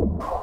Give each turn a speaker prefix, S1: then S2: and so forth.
S1: Gusto.